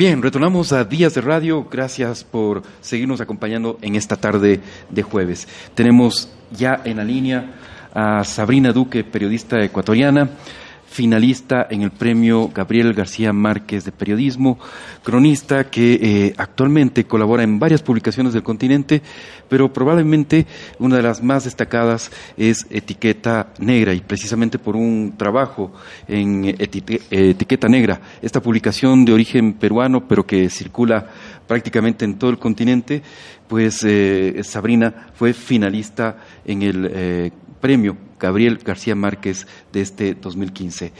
Bien, retornamos a Días de Radio. Gracias por seguirnos acompañando en esta tarde de jueves. Tenemos ya en la línea a Sabrina Duque, periodista ecuatoriana finalista en el premio Gabriel García Márquez de Periodismo, cronista que eh, actualmente colabora en varias publicaciones del continente, pero probablemente una de las más destacadas es Etiqueta Negra y precisamente por un trabajo en Etiqueta Negra, esta publicación de origen peruano pero que circula prácticamente en todo el continente, pues eh, Sabrina fue finalista en el eh, premio Gabriel García Márquez de este 2015.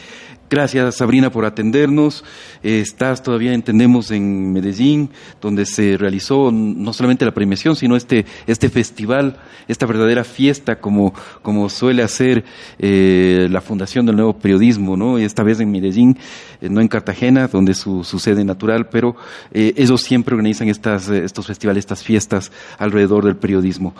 Gracias Sabrina por atendernos. estás todavía, entendemos, en Medellín, donde se realizó no solamente la premiación, sino este, este festival, esta verdadera fiesta como, como suele hacer eh, la Fundación del Nuevo Periodismo, ¿no? Esta vez en Medellín, eh, no en Cartagena, donde su, sede natural, pero eh, ellos siempre organizan estas, estos festivales, estas fiestas alrededor del periodismo.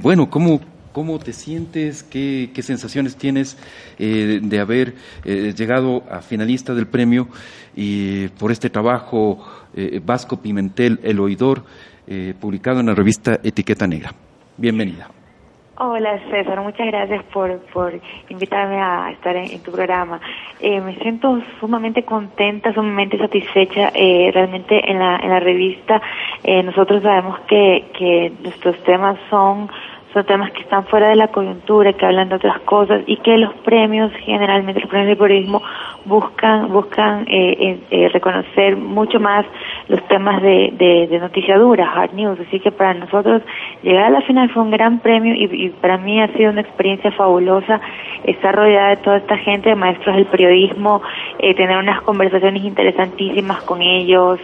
bueno, ¿cómo, ¿Cómo te sientes? ¿Qué, sensaciones tienes eh, de haber eh, llegado a finalista del premio y por este trabajo eh, Vasco Pimentel, El Oidor, publicado en la revista Etiqueta Negra? Bienvenida. Hola César, muchas gracias por, por invitarme a estar en, tu programa. me siento sumamente contenta, sumamente satisfecha. realmente en la, en la revista nosotros sabemos que, que nuestros temas son son temas que están fuera de la coyuntura, que hablan de otras cosas y que los premios, generalmente los premios de periodismo, buscan buscan eh, eh, eh, reconocer mucho más los temas de, de, noticia dura, hard news. Así que para nosotros llegar a la final fue un gran premio y, para mí ha sido una experiencia fabulosa estar rodeada de toda esta gente, de maestros del periodismo, tener unas conversaciones interesantísimas con ellos.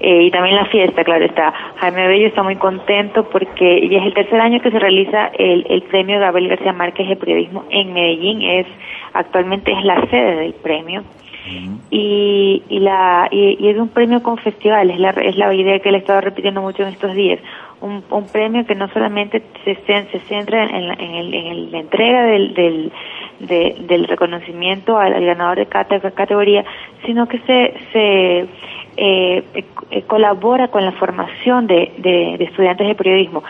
Eh, y también la fiesta, claro está. Jaime Bello está muy contento porque ya es el tercer año que se realiza el, el premio Gabriel García Márquez de Periodismo en Medellín. Es actualmente es la sede del premio. y, y, la, y, es un premio con festivales, la, es la idea que le he estado repitiendo mucho en estos días. Un, un premio que no solamente se, se centra en, la, en, el, en la entrega del, del, del reconocimiento al, ganador de cada categoría, sino que se, se eh, eh, colabora con la formación de, de, estudiantes de periodismo.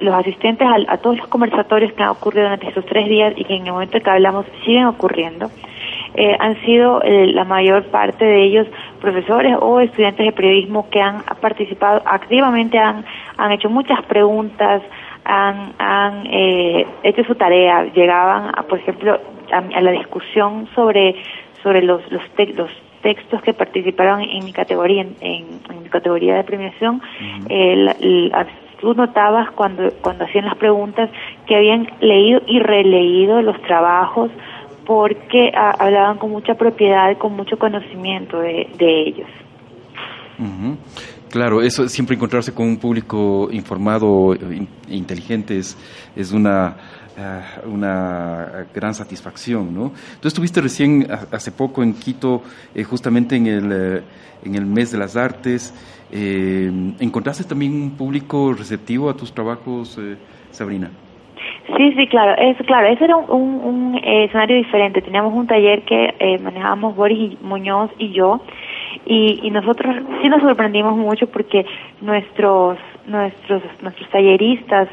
los asistentes a, todos los conversatorios que han ocurrido durante estos tres días y que en el momento que hablamos siguen ocurriendo, eh, han sido eh, la mayor parte de ellos profesores o estudiantes de periodismo que han participado activamente, han, han hecho muchas preguntas, han, han eh, hecho su tarea, llegaban, a, por ejemplo, a, la discusión sobre sobre los los, los textos que participaron en mi categoría, en, mi categoría de premiación, eh, tú notabas cuando, cuando hacían las preguntas que habían leído y releído los trabajos porque ah, hablaban con mucha propiedad y con mucho conocimiento de, ellos. Claro, eso siempre encontrarse con un público informado, inteligente, es, es una Ah, una gran satisfacción, ¿no? Tú estuviste recién hace poco en Quito, eh, justamente en el, eh, en el mes de las artes. Eh, ¿Encontraste también un público receptivo a tus trabajos, Sabrina? Sí, sí, claro, es claro, ese era un, escenario diferente. Teníamos un taller que manejábamos Boris Muñoz y yo, y, y nosotros sí nos sorprendimos mucho porque nuestros nuestros nuestros talleristas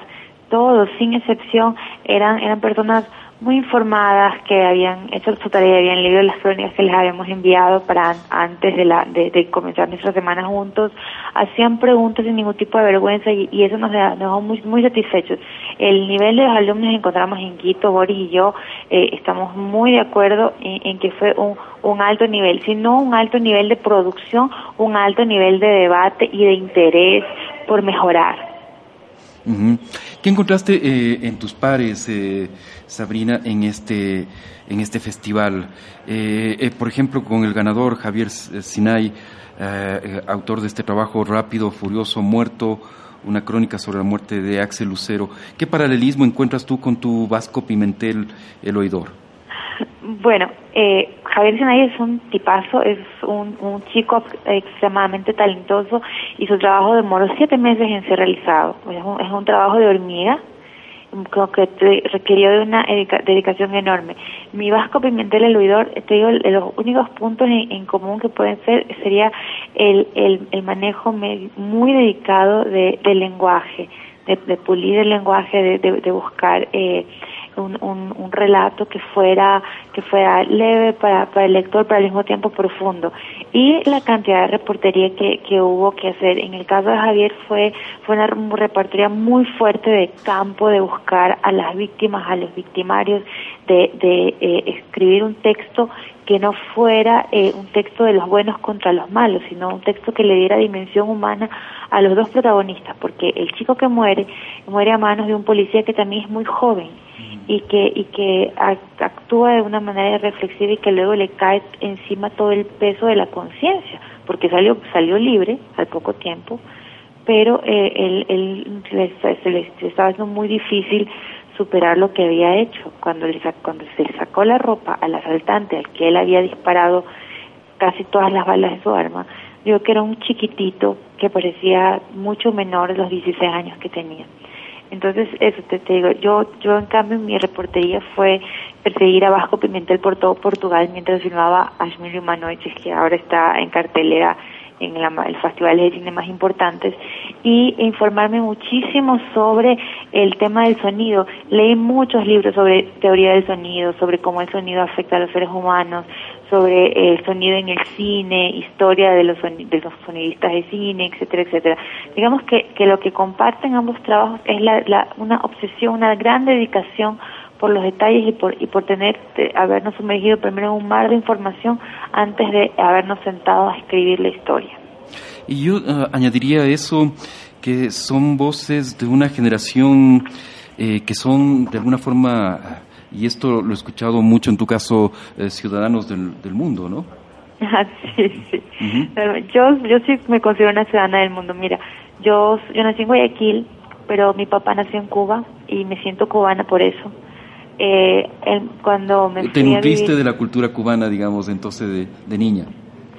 todos, sin excepción, eran, eran personas muy informadas que habían hecho su tarea, habían leído las crónicas que les habíamos enviado para antes de, la, de, comenzar nuestra semana juntos, hacían preguntas sin ningún tipo de vergüenza y, eso nos dejó muy, muy satisfechos. El nivel de los alumnos que encontramos en Quito, Boris y yo, eh, estamos muy de acuerdo en, que fue un, un alto nivel, sino un alto nivel de producción, un alto nivel de debate y de interés por mejorar. ¿Qué encontraste eh, en tus pares, eh, Sabrina, en este, en este festival? Eh, por ejemplo, con el ganador Javier Sinay, autor de este trabajo Rápido, Furioso, Muerto, una crónica sobre la muerte de Axel Lucero. ¿Qué paralelismo encuentras tú con tu Vasco Pimentel, el oidor? Bueno, eh, Javier Sinay es un tipazo, es un, chico extremadamente talentoso y su trabajo demoró siete meses en ser realizado. Es un, es un trabajo de hormiga que requirió de una dedicación enorme. Mi Vasco Pimentel el te digo, los únicos puntos en, común que pueden ser sería el, el, el manejo muy dedicado de, del lenguaje, de, pulir el lenguaje, de, de buscar eh, un, un, un, relato que fuera que fuera leve para, para el lector, pero al mismo tiempo profundo. Y la cantidad de reportería que, que hubo que hacer. En el caso de Javier fue, fue una reportería muy fuerte de campo, de buscar a las víctimas, a los victimarios, de, de eh, escribir un texto que no fuera eh, un texto de los buenos contra los malos, sino un texto que le diera dimensión humana a los dos protagonistas, porque el chico que muere muere a manos de un policía que también es muy joven y que y que actúa de una manera reflexiva y que luego le cae encima todo el peso de la conciencia, porque salió salió libre al poco tiempo, pero eh, él, él se le estaba haciendo muy difícil superar lo que había hecho. Cuando, le, cuando se le sacó la ropa al asaltante al que él había disparado casi todas las balas de su arma, vio que era un chiquitito que parecía mucho menor de los 16 años que tenía. Entonces, eso te, digo, yo, yo en cambio mi reportería fue perseguir a Vasco Pimentel por todo Portugal mientras filmaba Ashmilio Manoiches, que ahora está en cartelera en el festival de cine más importantes y informarme muchísimo sobre el tema del sonido. Leí muchos libros sobre teoría del sonido, sobre cómo el sonido afecta a los seres humanos, sobre el sonido en el cine, historia de los, de los sonidistas de cine, etcétera, etcétera. Digamos que, que lo que comparten ambos trabajos es la, la, una obsesión, una gran dedicación por los detalles y por, y por tener, habernos sumergido primero en un mar de información antes de habernos sentado a escribir la historia. Y yo uh, añadiría eso que son voces de una generación eh, que son de alguna forma, y esto lo he escuchado mucho en tu caso, eh, ciudadanos del, del, mundo, ¿no? Ah, sí, sí. yo, yo sí me considero una ciudadana del mundo. Mira, yo, yo nací en Guayaquil, pero mi papá nació en Cuba y me siento cubana por eso eh, cuando me ¿Te nutriste de la cultura cubana, digamos, entonces de, de niña?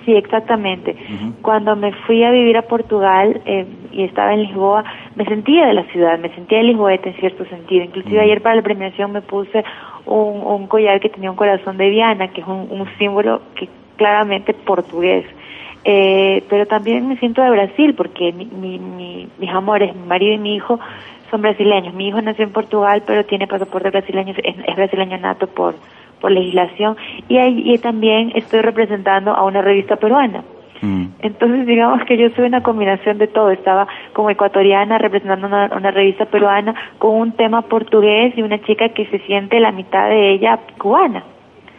Sí, exactamente. Cuando me fui a vivir a Portugal eh, y estaba en Lisboa, me sentía de la ciudad, me sentía de lisboeta en cierto sentido. Inclusive ayer para la premiación me puse un, un, collar que tenía un corazón de Diana, que es un, un símbolo que claramente portugués. Eh, pero también me siento de Brasil porque mi, mi, mi, mis amores, mi marido y mi hijo son brasileños. Mi hijo nació en Portugal, pero tiene pasaporte brasileño, es, brasileño nato por, por legislación. Y ahí también estoy representando a una revista peruana. Mm. Entonces, digamos que yo soy una combinación de todo. Estaba como ecuatoriana representando una, una, revista peruana con un tema portugués y una chica que se siente la mitad de ella cubana.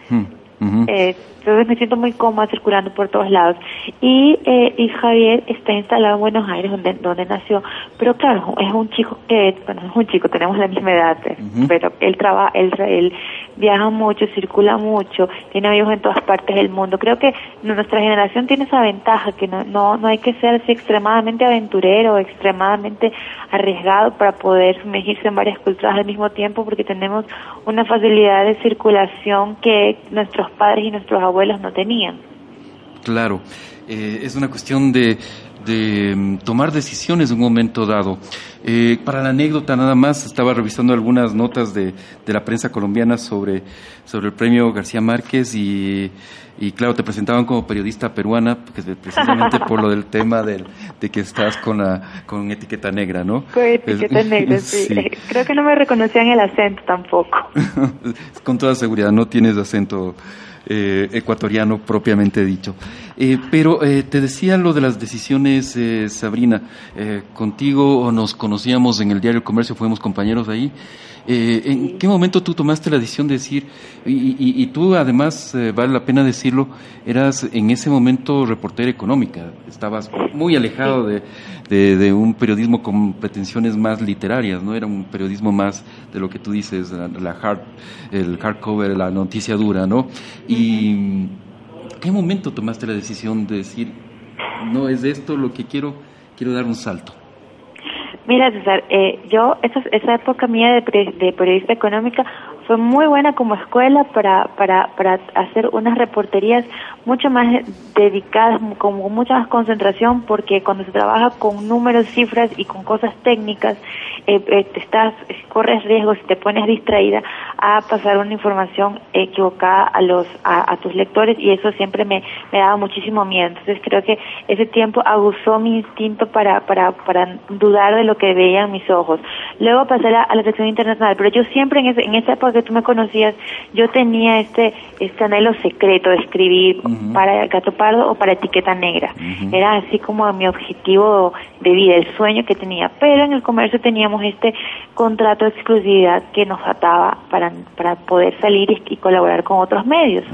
Mm. Eh, entonces me siento muy cómoda circulando por todos lados. Y, eh, y Javier está instalado en Buenos Aires, donde, donde nació. Pero claro, es un chico que, bueno, es un chico, tenemos la misma edad, eh, pero él trabaja, él, él viaja mucho, circula mucho, tiene amigos en todas partes del mundo. Creo que nuestra generación tiene esa ventaja, que no, no, no hay que ser así extremadamente aventurero, extremadamente arriesgado para poder sumergirse en varias culturas al mismo tiempo, porque tenemos una facilidad de circulación que nuestros padres y nuestros abuelos no tenían. Claro, eh, es una cuestión de, de, mm, tomar decisiones en un momento dado. Eh, para la anécdota nada más, estaba revisando algunas notas de, de, la prensa colombiana sobre, sobre el premio García Márquez y, y claro, te presentaban como periodista peruana, precisamente por lo del tema del, de que estás con, la, con etiqueta negra, ¿no? Con etiqueta negra, sí. Creo que no me reconocían el acento tampoco. con toda seguridad, no tienes acento eh, ecuatoriano propiamente dicho. Eh, pero eh, te decía lo de las decisiones, eh, Sabrina. Eh, contigo nos conocíamos en el diario Comercio, fuimos compañeros ahí. Eh, ¿En qué momento tú tomaste la decisión de decir, y, y, y tú además, eh, vale la pena decirlo, eras en ese momento reportera económica, estabas muy alejado de, de, de, un periodismo con pretensiones más literarias, ¿no? Era un periodismo más de lo que tú dices, la, la hard, el hardcover, la noticia dura, ¿no? Y ¿en qué momento tomaste la decisión de decir, no es esto lo que quiero, quiero dar un salto? Mira, César, eh, yo, esa, esa época mía de, de, periodista económica fue muy buena como escuela para, para, para hacer unas reporterías mucho más dedicadas, con mucha más concentración, porque cuando se trabaja con números, cifras y con cosas técnicas, eh, eh, estás, corres riesgos si te pones distraída a pasar una información equivocada a los a, tus lectores y eso siempre me, me daba muchísimo miedo. Entonces creo que ese tiempo aguzó mi instinto para, para, para dudar de lo que veían mis ojos. Luego pasé a, a la sección internacional, pero yo siempre en, ese, en esa época que tú me conocías, yo tenía este, este anhelo secreto de escribir para Gato Pardo o para Etiqueta Negra. Era así como mi objetivo de vida, el sueño que tenía. Pero en el comercio teníamos este contrato de exclusividad que nos ataba para, para poder salir y, colaborar con otros medios.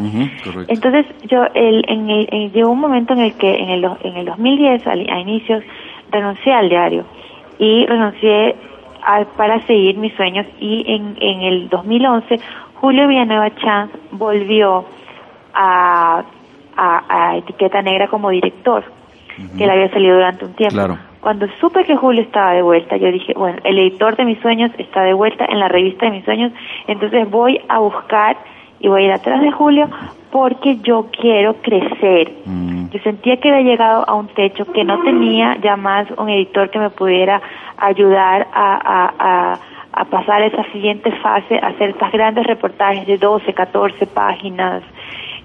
Entonces, yo el, en el, llegó un momento en el que en el, en el 2010, a, a inicios, renuncié al diario y renuncié para seguir mis sueños y en, en el 2011 Julio Villanueva Chance volvió a, a, Etiqueta Negra como director, que le había salido durante un tiempo. Cuando supe que Julio estaba de vuelta, yo dije, bueno, el editor de mis sueños está de vuelta en la revista de mis sueños, entonces voy a buscar y voy a ir atrás de Julio porque yo quiero crecer. Mm. Yo sentía que había llegado a un techo que no tenía ya más un editor que me pudiera ayudar a, a, a, pasar esa siguiente fase, a hacer estas grandes reportajes de 12, 14 páginas,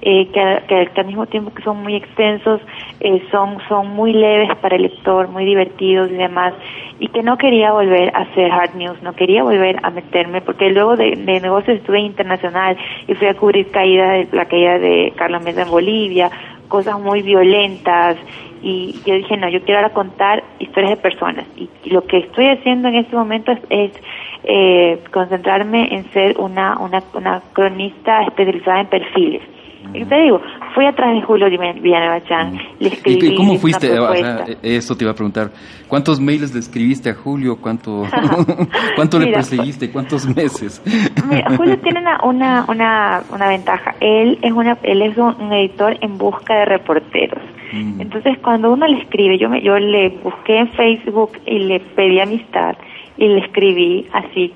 eh, que, al mismo tiempo que son muy extensos, eh, son, son muy leves para el lector, muy divertidos y demás, y que no quería volver a hacer hard news, no quería volver a meterme, porque luego de, de negocios estuve internacional y fui a cubrir caída de, la caída de Carlos Mesa en Bolivia, cosas muy violentas, y yo dije, no, yo quiero ahora contar historias de personas, y, lo que estoy haciendo en este momento es, eh, concentrarme en ser una, una, una cronista especializada en perfiles. y te digo, fui atrás de Julio Villanueva Chan, le escribí. ¿Y cómo fuiste? eso te iba a preguntar. ¿Cuántos mails le escribiste a Julio? ¿Cuánto, cuánto le perseguiste? ¿Cuántos meses? mira, Julio tiene una, una, una, ventaja. Él es, una, él es un, editor en busca de reporteros. Mm. Entonces, cuando uno le escribe, yo, me, yo le busqué en Facebook y le pedí amistad y le escribí así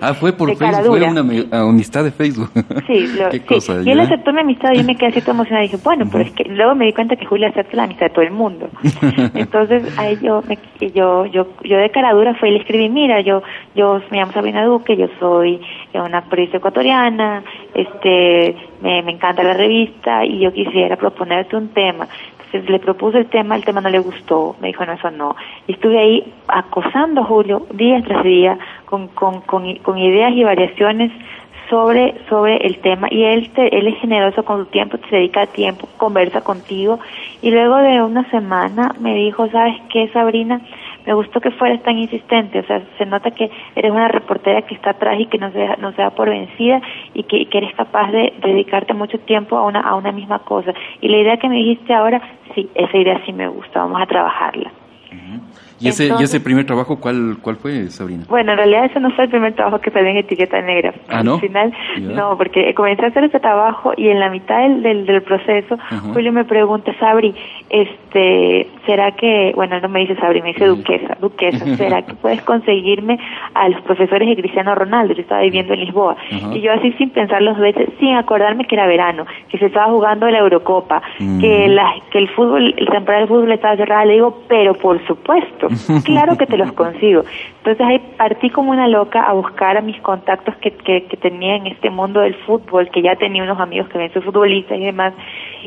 ah, fue por Facebook, fue una amistad de Facebook. Sí, lo, ¿Qué Cosa, y él aceptó mi amistad y yo me quedé así toda emocionada. Y dije, bueno, pero es que luego me di cuenta que Julio acepta la amistad de todo el mundo. Entonces, ahí yo, me, yo, yo, yo de cara dura fue y le escribí, mira, yo, yo me llamo Sabrina Duque, yo soy una periodista ecuatoriana, este, me, me encanta la revista y yo quisiera proponerte un tema le propuse el tema, el tema no le gustó, me dijo, no, eso no. Y estuve ahí acosando a Julio día tras día con, con, con, ideas y variaciones sobre, sobre el tema y él, te, él es generoso con su tiempo, se dedica a tiempo, conversa contigo y luego de una semana me dijo, ¿sabes qué, Sabrina? Me gustó que fueras tan insistente, o sea, se nota que eres una reportera que está atrás y que no se, no se da por vencida y que, eres capaz de, dedicarte mucho tiempo a una, a una misma cosa. Y la idea que me dijiste ahora, sí, esa idea sí me gusta, vamos a trabajarla. ¿Y ese, ¿Y ese primer trabajo cuál, cuál fue, Sabrina? Bueno, en realidad ese no fue el primer trabajo que pedí en etiqueta negra. ¿Ah, no? Al final, no, porque comencé a hacer ese trabajo y en la mitad del, del, proceso, Julio me pregunta, Sabri, este, ¿será que, bueno, no me dice Sabri, me dice Duquesa, Duquesa, ¿será que puedes conseguirme a los profesores de Cristiano Ronaldo? Yo estaba viviendo en Lisboa. Y yo así sin pensar dos veces, sin acordarme que era verano, que se estaba jugando la Eurocopa, que, la, que el fútbol, el temporada del fútbol estaba cerrada, le digo, pero por supuesto claro que te los consigo. Entonces ahí partí como una loca a buscar a mis contactos que, que, tenía en este mundo del fútbol, que ya tenía unos amigos que ven soy futbolistas y demás,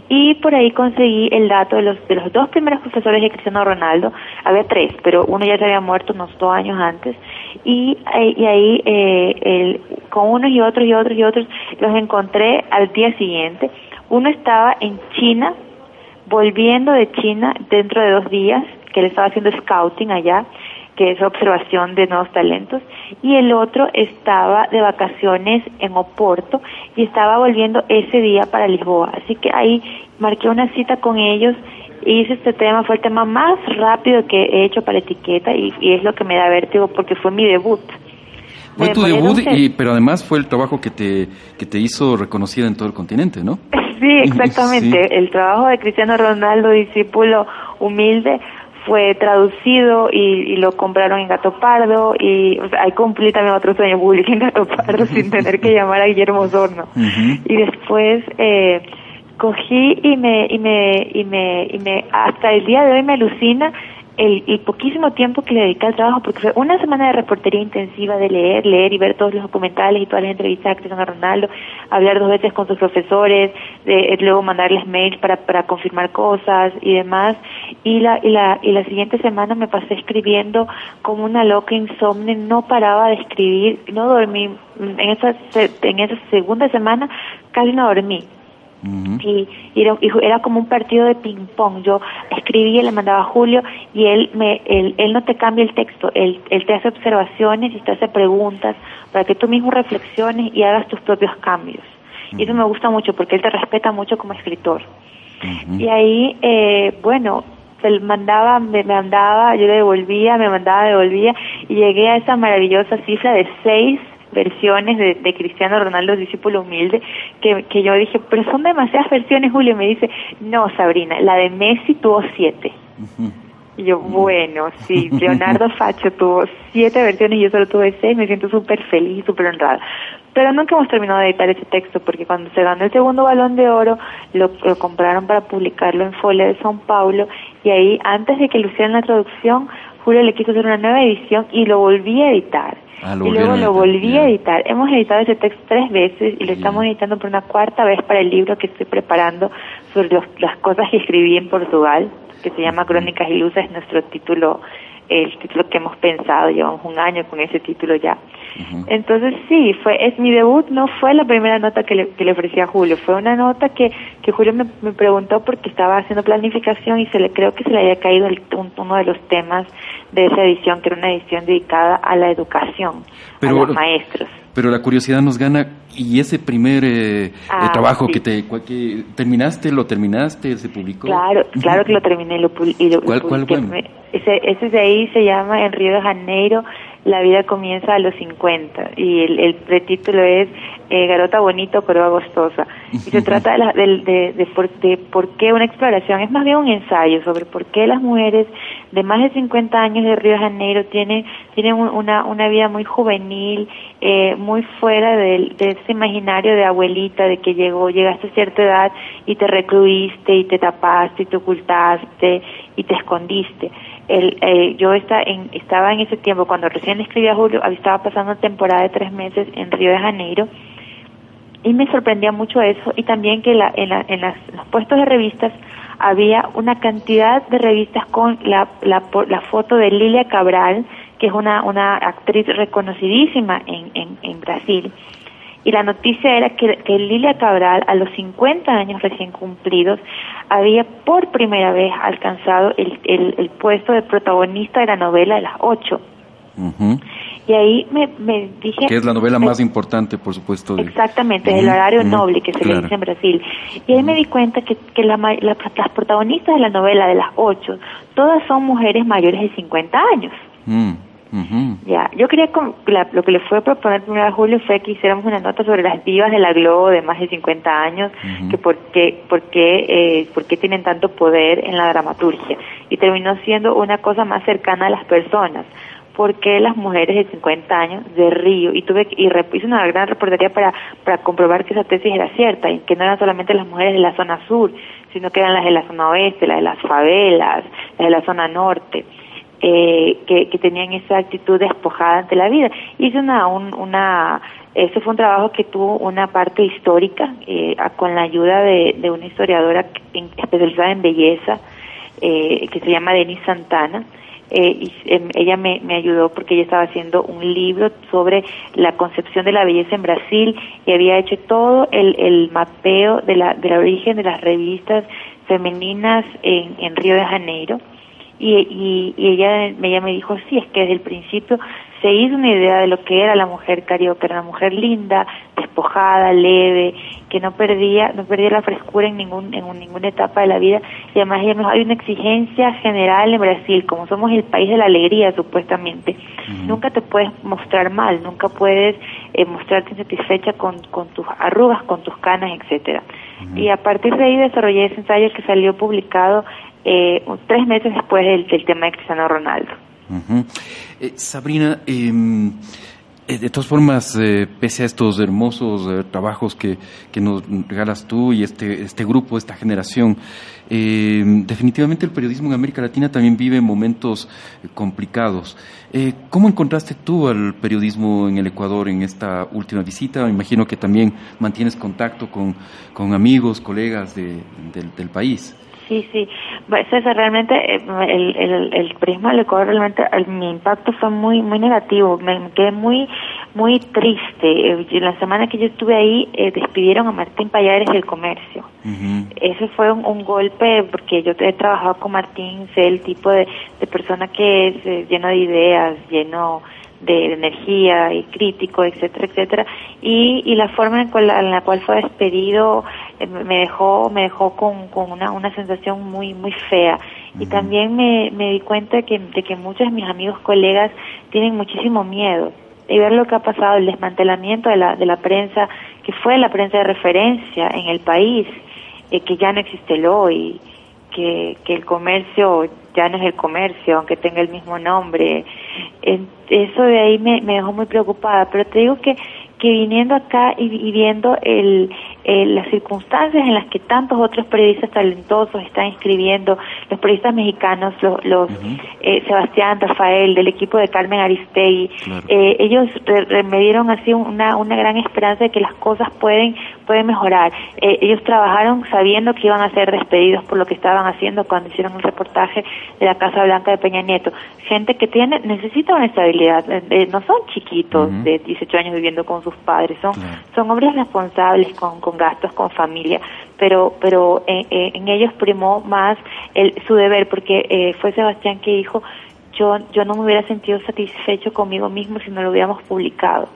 y por ahí conseguí el dato de los, de los dos primeros profesores de Cristiano Ronaldo, había tres, pero uno ya se había muerto unos dos años antes, y, eh, y ahí eh, el, con unos y otros y otros y otros los encontré al día siguiente. Uno estaba en China, volviendo de China dentro de dos días, que él estaba haciendo scouting allá, que es observación de nuevos talentos, y el otro estaba de vacaciones en Oporto y estaba volviendo ese día para Lisboa. Así que ahí marqué una cita con ellos y hice este tema, fue el tema más rápido que he hecho para etiqueta y, es lo que me da vértigo porque fue mi debut. Fue tu debut, y, pero además fue el trabajo que te, que te hizo reconocida en todo el continente, ¿no? Sí, exactamente. El trabajo de Cristiano Ronaldo, discípulo humilde, fue traducido y, lo compraron en Gato Pardo y o sea, ahí cumplí también otro sueño, publiqué en Gato Pardo sin tener que llamar a Guillermo Sorno. Y después eh, cogí y me, y me, y me, y me, hasta el día de hoy me alucina el, poquísimo tiempo que le dediqué al trabajo, porque fue una semana de reportería intensiva de leer, leer y ver todos los documentales y todas las entrevistas que a Ronaldo, hablar dos veces con sus profesores, de, luego mandarles mails para, para confirmar cosas y demás. Y la, y, la, y la siguiente semana me pasé escribiendo como una loca insomne, no paraba de escribir, no dormí. En esa, en esa segunda semana casi no dormí y, era, era, como un partido de ping pong yo escribía le mandaba a Julio y él me él, él no te cambia el texto él, él te hace observaciones y te hace preguntas para que tú mismo reflexiones y hagas tus propios cambios. Y eso me gusta mucho porque él te respeta mucho como escritor. Y ahí eh, bueno se mandaba me mandaba yo le devolvía me mandaba devolvía y llegué a esa maravillosa cifra de seis versiones de, de, Cristiano Ronaldo, discípulo humilde, que, que yo dije, pero son demasiadas versiones, Julio. Me dice, no, Sabrina, la de Messi tuvo siete. Y yo, bueno, sí, Leonardo Facho tuvo siete versiones y yo solo tuve seis, me siento súper feliz y súper honrada. Pero nunca hemos terminado de editar ese texto porque cuando se ganó el segundo balón de oro, lo, lo compraron para publicarlo en Folia de São Paulo y ahí, antes de que lo hicieran la traducción, Julio le quiso hacer una nueva edición y lo volví a editar. Ah, y luego lo volví a editar. Hemos editado ese texto tres veces y lo estamos editando por una cuarta vez para el libro que estoy preparando sobre las cosas que escribí en Portugal, que se llama Crónicas y Luces, nuestro título, el título que hemos pensado, llevamos un año con ese título ya. Entonces sí, fue es mi debut, no fue la primera nota que le, que le ofrecí a Julio, fue una nota que, que Julio me, me preguntó porque estaba haciendo planificación y se le creo que se le había caído el, uno de los temas de esa edición, que era una edición dedicada a la educación, a los maestros. Pero la curiosidad nos gana y ese primer eh, eh, ah, trabajo que te que terminaste, lo terminaste, se publicó. Claro, claro que lo terminé, lo, y lo, ¿Cuál, cuál, ese, ese de ahí se llama en Río de Janeiro la vida comienza a los 50 y el, el pretítulo es eh, Garota Bonito, pero Agostosa. Y se trata de, de, de, por, de por qué una exploración, es más bien un ensayo sobre por qué las mujeres de más de 50 años de Río de Janeiro tienen, tienen una, una vida muy juvenil, eh, muy fuera de, de ese imaginario de abuelita, de que llegó, llegaste a cierta edad y te recluiste y te tapaste y te ocultaste y te escondiste el, eh, yo está en, estaba en ese tiempo, cuando recién escribí a Julio, estaba pasando temporada de tres meses en Río de Janeiro y me sorprendía mucho eso y también que la, en, la, en las, los puestos de revistas había una cantidad de revistas con la, la, la foto de Lilia Cabral, que es una, una actriz reconocidísima en, en Brasil y la noticia era que, que, Lilia Cabral, a los 50 años recién cumplidos, había por primera vez alcanzado el, el, puesto de protagonista de la novela de las ocho. Y ahí me, me, dije... Que es la novela más importante, por supuesto. Exactamente, el horario noble que se le dice en Brasil. Y ahí me di cuenta que, que la, las protagonistas de la novela de las ocho, todas son mujeres mayores de 50 años. Ya, yo quería, lo que le fue a proponer primero a Julio fue que hiciéramos una nota sobre las divas de la Globo de más de 50 años, que por qué, por, qué, eh, por qué tienen tanto poder en la dramaturgia. Y terminó siendo una cosa más cercana a las personas. ¿Por qué las mujeres de 50 años de Río? Y tuve y hice una gran reportería para, para comprobar que esa tesis era cierta y que no eran solamente las mujeres de la zona sur, sino que eran las de la zona oeste, las de las favelas, las de la zona norte eh, que, que, tenían esa actitud despojada ante la vida. Hice una, un, una, ese fue un trabajo que tuvo una parte histórica, eh, con la ayuda de, de una historiadora especializada en belleza, eh, que se llama Denise Santana. Eh, y em, ella me, me ayudó porque ella estaba haciendo un libro sobre la concepción de la belleza en Brasil y había hecho todo el, el mapeo de la, del origen de las revistas femeninas en, en Río de Janeiro y, y, y ella, ella me dijo, sí, es que desde el principio se hizo una idea de lo que era la mujer carioca, era una mujer linda, despojada, leve, que no perdía, no perdía la frescura en ningún, en ninguna etapa de la vida, y además hay una exigencia general en Brasil, como somos el país de la alegría supuestamente, nunca te puedes mostrar mal, nunca puedes eh, mostrarte insatisfecha con, con tus arrugas, con tus canas, etcétera. Y a partir de ahí desarrollé ese ensayo que salió publicado eh, tres meses después del, tema de Cristiano Ronaldo. Eh, Sabrina, em, eh, de todas formas, eh, pese a estos hermosos trabajos que, que, nos regalas tú y este, este grupo, esta generación, em, definitivamente el periodismo en América Latina también vive momentos complicados. ¿Cómo encontraste tú al periodismo en el Ecuador en esta última visita? Me imagino que también mantienes contacto con, con amigos, colegas de, del país. Sí, sí. César, realmente eh, el, el, el prisma del Ecuador, realmente mi impacto fue muy muy negativo. Me, quedé muy muy triste. Eh, la semana que yo estuve ahí, eh, despidieron a Martín Payares del comercio. Ese fue un, golpe porque yo he trabajado con Martín, sé el tipo de, de persona que es lleno de ideas, lleno de energía y crítico, etcétera, etcétera, y, y la forma en, la cual fue despedido eh, me dejó me dejó con, con una, una sensación muy muy fea y también me, me di cuenta de que, de que muchos de mis amigos colegas tienen muchísimo miedo y ver lo que ha pasado el desmantelamiento de la de la prensa que fue la prensa de referencia en el país eh, que ya no existe el hoy que, que el comercio ya no es el comercio, aunque tenga el mismo nombre. Eso de ahí me, me dejó muy preocupada, pero te digo que, que viniendo acá y, y viendo el, eh, las circunstancias en las que tantos otros periodistas talentosos están escribiendo, los periodistas mexicanos, los, los eh, Sebastián, Rafael, del equipo de Carmen Aristegui, eh, ellos me dieron así una, una gran esperanza de que las cosas pueden, pueden mejorar. Eh, ellos trabajaron sabiendo que iban a ser despedidos por lo que estaban haciendo cuando hicieron un reportaje de la Casa Blanca de Peña Nieto. Gente que tiene, necesita una estabilidad, no son chiquitos de 18 años viviendo con sus padres, son, son hombres responsables con con gastos con familia, pero pero en, en ellos primó más el, su deber, porque eh, fue Sebastián que dijo, yo, yo no me hubiera sentido satisfecho conmigo mismo si no lo hubiéramos publicado.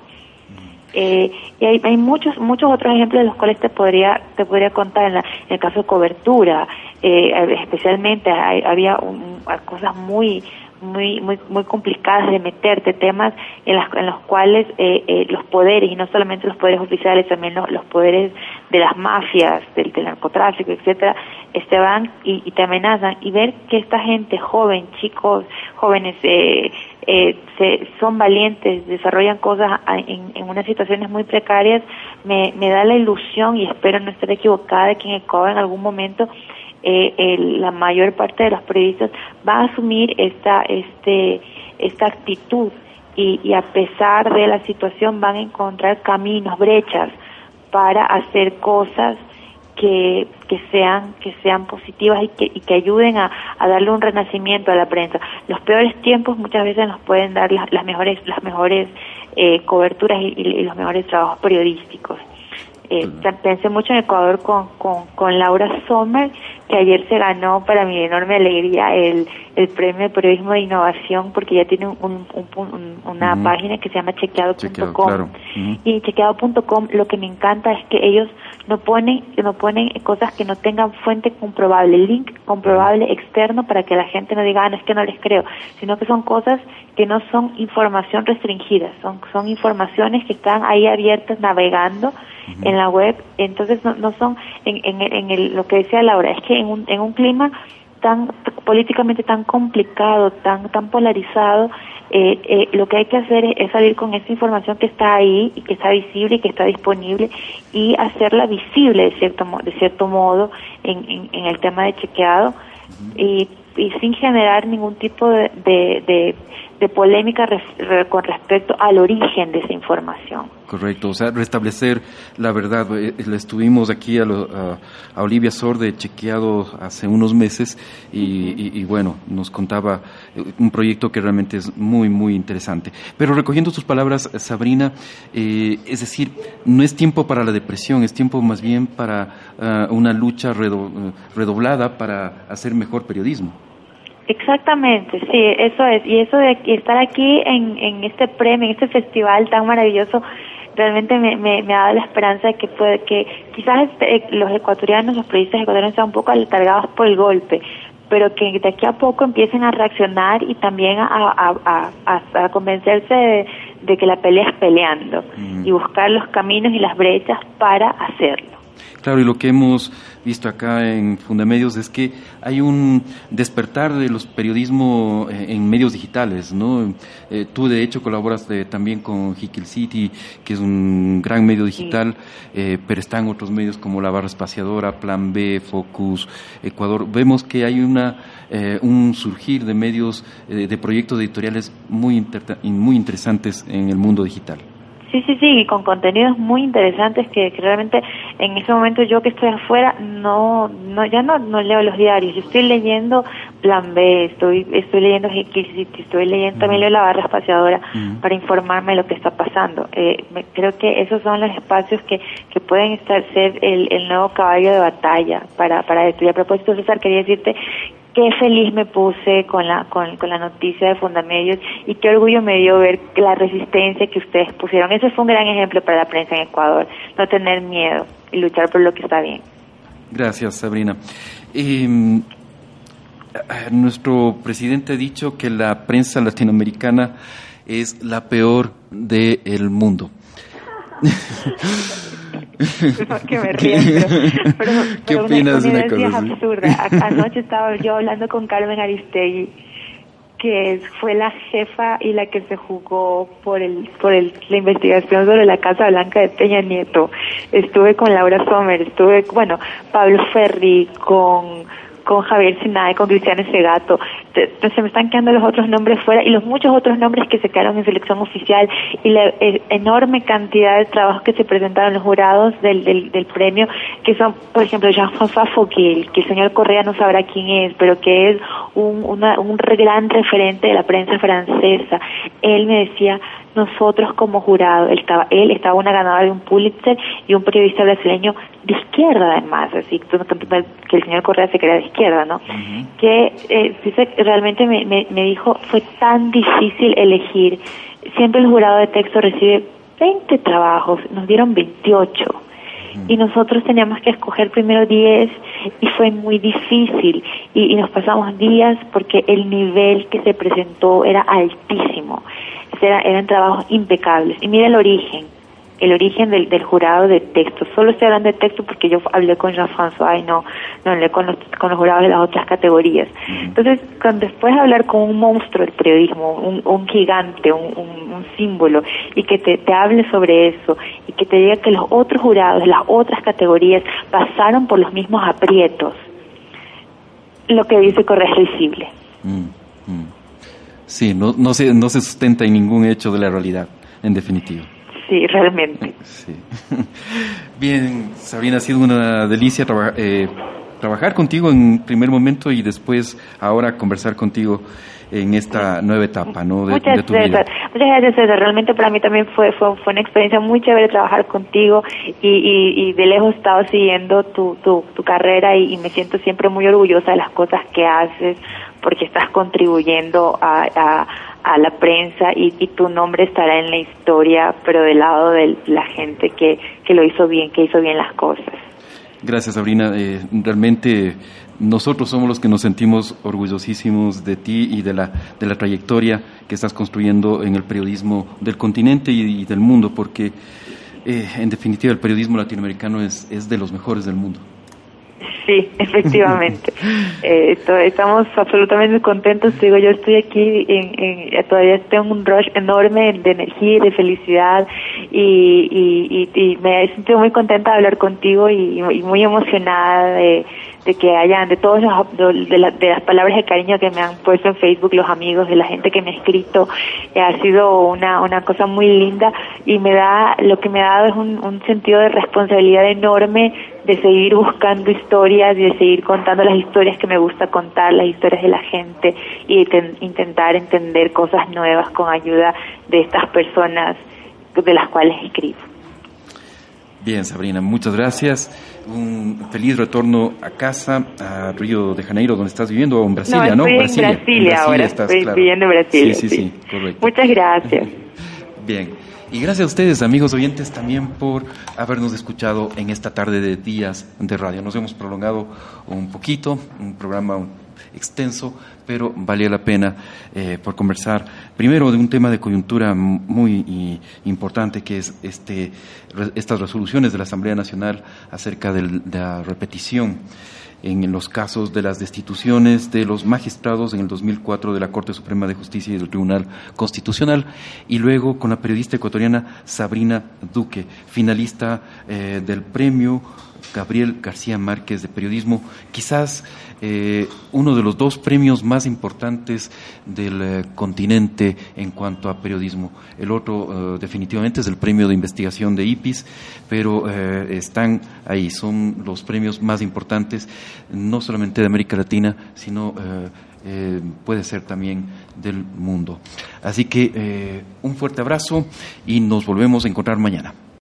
Eh, y hay, hay, muchos muchos otros ejemplos de los cuales te podría te podría contar en, la, en el caso de cobertura eh, especialmente hay, había un, cosas muy muy muy muy complicadas de meterte temas en, las, en los cuales eh, eh, los poderes y no solamente los poderes oficiales también los, los poderes de las mafias del, del narcotráfico etcétera este van y, y, te amenazan. Y ver que esta gente joven chicos jóvenes eh, eh, se, son valientes desarrollan cosas en, en unas situaciones muy precarias me, me da la ilusión y espero no estar equivocada de que en Ecuador en algún momento eh, el, la mayor parte de los periodistas va a asumir esta, este, esta actitud y, y a pesar de la situación van a encontrar caminos, brechas para hacer cosas que, que sean que sean positivas y que, y que ayuden a, a, darle un renacimiento a la prensa. Los peores tiempos muchas veces nos pueden dar las, las mejores las mejores eh, coberturas y, y, los mejores trabajos periodísticos. Eh, pensé mucho en Ecuador con, con, con Laura Sommer, que ayer se ganó para mi enorme alegría el, el premio de periodismo de innovación porque ya tiene un, un, una página que se llama chequeado.com y chequeado.com lo que me encanta es que ellos no ponen no ponen cosas que no tengan fuente comprobable link comprobable externo para que la gente no diga ah, no es que no les creo sino que son cosas que no son información restringida son son informaciones que están ahí abiertas navegando en la web. Entonces no, no son en, en, en el, lo que decía Laura es que en un, en un clima tan políticamente tan complicado, tan tan polarizado, eh, eh, lo que hay que hacer es, salir con esa información que está ahí y que está visible y que está disponible y hacerla visible de cierto de cierto modo en, en, el tema de chequeado y, y, sin generar ningún tipo de, de, de polémica con respecto al origen de esa información. Correcto, o sea, restablecer la verdad. Eh, le estuvimos aquí a, a, Olivia Sorde chequeado hace unos meses y, bueno, nos contaba eh, un proyecto que realmente es muy, muy interesante. Pero recogiendo tus palabras, Sabrina, eh, es decir, no es tiempo para la depresión, es tiempo más bien para uh, una lucha redoblada para hacer mejor periodismo. Exactamente, sí, eso es. Y eso de estar aquí en, en este premio, en este festival tan maravilloso, realmente me, me, me ha dado la esperanza de que puede, que quizás este, los ecuatorianos, los periodistas ecuatorianos están un poco aletargados por el golpe, pero que de aquí a poco empiecen a reaccionar y también a, a, a, a convencerse de, que la pelea es peleando y buscar los caminos y las brechas para hacerlo. Claro, y lo que hemos visto acá en Fundamedios es que hay un despertar de los periodismo eh, en medios digitales, ¿no? Eh, tú de hecho colaboras también con Hickle City, que es un gran medio digital, eh, pero están otros medios como La Barra Espaciadora, Plan B, Focus, Ecuador. Vemos que hay una un surgir de medios, de proyectos editoriales muy, muy interesantes en el mundo digital. Sí, sí, sí, y con contenidos muy interesantes que, realmente en ese momento yo que estoy afuera no, no ya no, no leo los diarios, yo estoy leyendo Plan B, estoy, estoy leyendo City, estoy leyendo también leo la barra espaciadora para informarme de lo que está pasando. Eh, creo que esos son los espacios que, que pueden estar ser el, el nuevo caballo de batalla para, para esto. Y a propósito, César, quería decirte qué feliz me puse con la, con, con la noticia de Fundamedios y qué orgullo me dio ver la resistencia que ustedes pusieron. Ese fue un gran ejemplo para la prensa en Ecuador, no tener miedo y luchar por lo que está bien. Gracias, Sabrina. Em, nuestro presidente ha dicho que la prensa latinoamericana es la peor del mundo. que me río, pero, ¿Qué opinas una, de una cosa absurda. Anoche estaba yo hablando con Carmen Aristegui, que fue la jefa y la que se jugó por el por el, la investigación sobre la Casa Blanca de Peña Nieto. Estuve con Laura Sommer, estuve, bueno, Pablo Ferri, con con Javier Sinae, con Cristian Segato. Se me están quedando los otros nombres fuera y los muchos otros nombres que se quedaron en selección oficial y la enorme cantidad de trabajos que se presentaron los jurados del, del, premio, que son, por ejemplo, Jean-François Fouquet, que el señor Correa no sabrá quién es, pero que es un, una, un gran referente de la prensa francesa. Él me decía, nosotros como jurado, él estaba, él estaba una ganadora de un Pulitzer y un periodista brasileño izquierda además, así que el señor Correa se crea de izquierda, ¿no? Que eh, realmente me, me, me dijo, fue tan difícil elegir, siempre el jurado de texto recibe 20 trabajos, nos dieron 28 y nosotros teníamos que escoger primero 10 y fue muy difícil. Y, y, nos pasamos días porque el nivel que se presentó era altísimo. Eran trabajos impecables. Y mira el origen, el origen del, del, jurado de texto. Solo estoy hablando de texto porque yo hablé con Jean-François y no, no hablé con los, con los jurados de las otras categorías. Entonces, cuando después de hablar con un monstruo del periodismo, un, un gigante, un, un, símbolo, y que te, te hable sobre eso, y que te diga que los otros jurados de las otras categorías pasaron por los mismos aprietos, lo que dice Correa es visible. Mm, mm. Sí, no, no, se, no se sustenta en ningún hecho de la realidad, en definitiva. Sí, realmente. Sí. Bien, Sabrina, ha sido una delicia eh, trabajar contigo en primer momento y después ahora conversar contigo en esta nueva etapa, ¿no? De, muchas, tu vida. muchas gracias, César. Realmente para mí también fue, fue, fue una experiencia muy chévere trabajar contigo y, y, y de lejos he estado siguiendo tu, tu, tu carrera y, y, me siento siempre muy orgullosa de las cosas que haces, porque estás contribuyendo a, a, la prensa y, tu nombre estará en la historia, pero del lado de la gente que, que lo hizo bien, que hizo bien las cosas. Gracias, Sabrina. Eh, realmente nosotros somos los que nos sentimos orgullosísimos de ti y de la, de la trayectoria que estás construyendo en el periodismo del continente y, del mundo, porque eh, en definitiva el periodismo latinoamericano es, es de los mejores del mundo. Sí, efectivamente. eh, estamos absolutamente contentos. Digo, yo estoy aquí, en, todavía tengo un rush enorme de energía y de felicidad y, y, y, me he sentido muy contenta de hablar contigo y, y muy emocionada de de que hayan, de todas de, las palabras de cariño que me han puesto en Facebook los amigos, de la gente que me ha escrito, eh, ha sido una, una cosa muy linda y me da, lo que me ha dado es un, un sentido de responsabilidad enorme de seguir buscando historias y de seguir contando las historias que me gusta contar, las historias de la gente y de intentar entender cosas nuevas con ayuda de estas personas de las cuales escribo. Bien, Sabrina, muchas gracias. Un feliz retorno a casa, a Río de Janeiro, donde estás viviendo, o en Brasilia, ¿no? Brasilia, en Brasilia, ahora. estoy viviendo en Brasilia. Sí, sí, sí, correcto. Muchas gracias. Bien. Y gracias a ustedes, amigos oyentes, también por habernos escuchado en esta tarde de días de radio. Nos hemos prolongado un poquito, un programa extenso, pero valía la pena eh, por conversar primero de un tema de coyuntura muy importante que es este, estas resoluciones de la Asamblea Nacional acerca de la repetición en los casos de las destituciones de los magistrados en el 2004 de la Corte Suprema de Justicia y del Tribunal Constitucional, y luego con la periodista ecuatoriana Sabrina Duque, finalista eh, del premio Gabriel García Márquez de Periodismo, quizás eh, uno de los dos premios más importantes del eh, continente en cuanto a periodismo. El otro definitivamente es el premio de investigación de IPIS, pero están ahí, son los premios más importantes, no solamente de América Latina, sino puede ser también del mundo. Así que un fuerte abrazo y nos volvemos a encontrar mañana.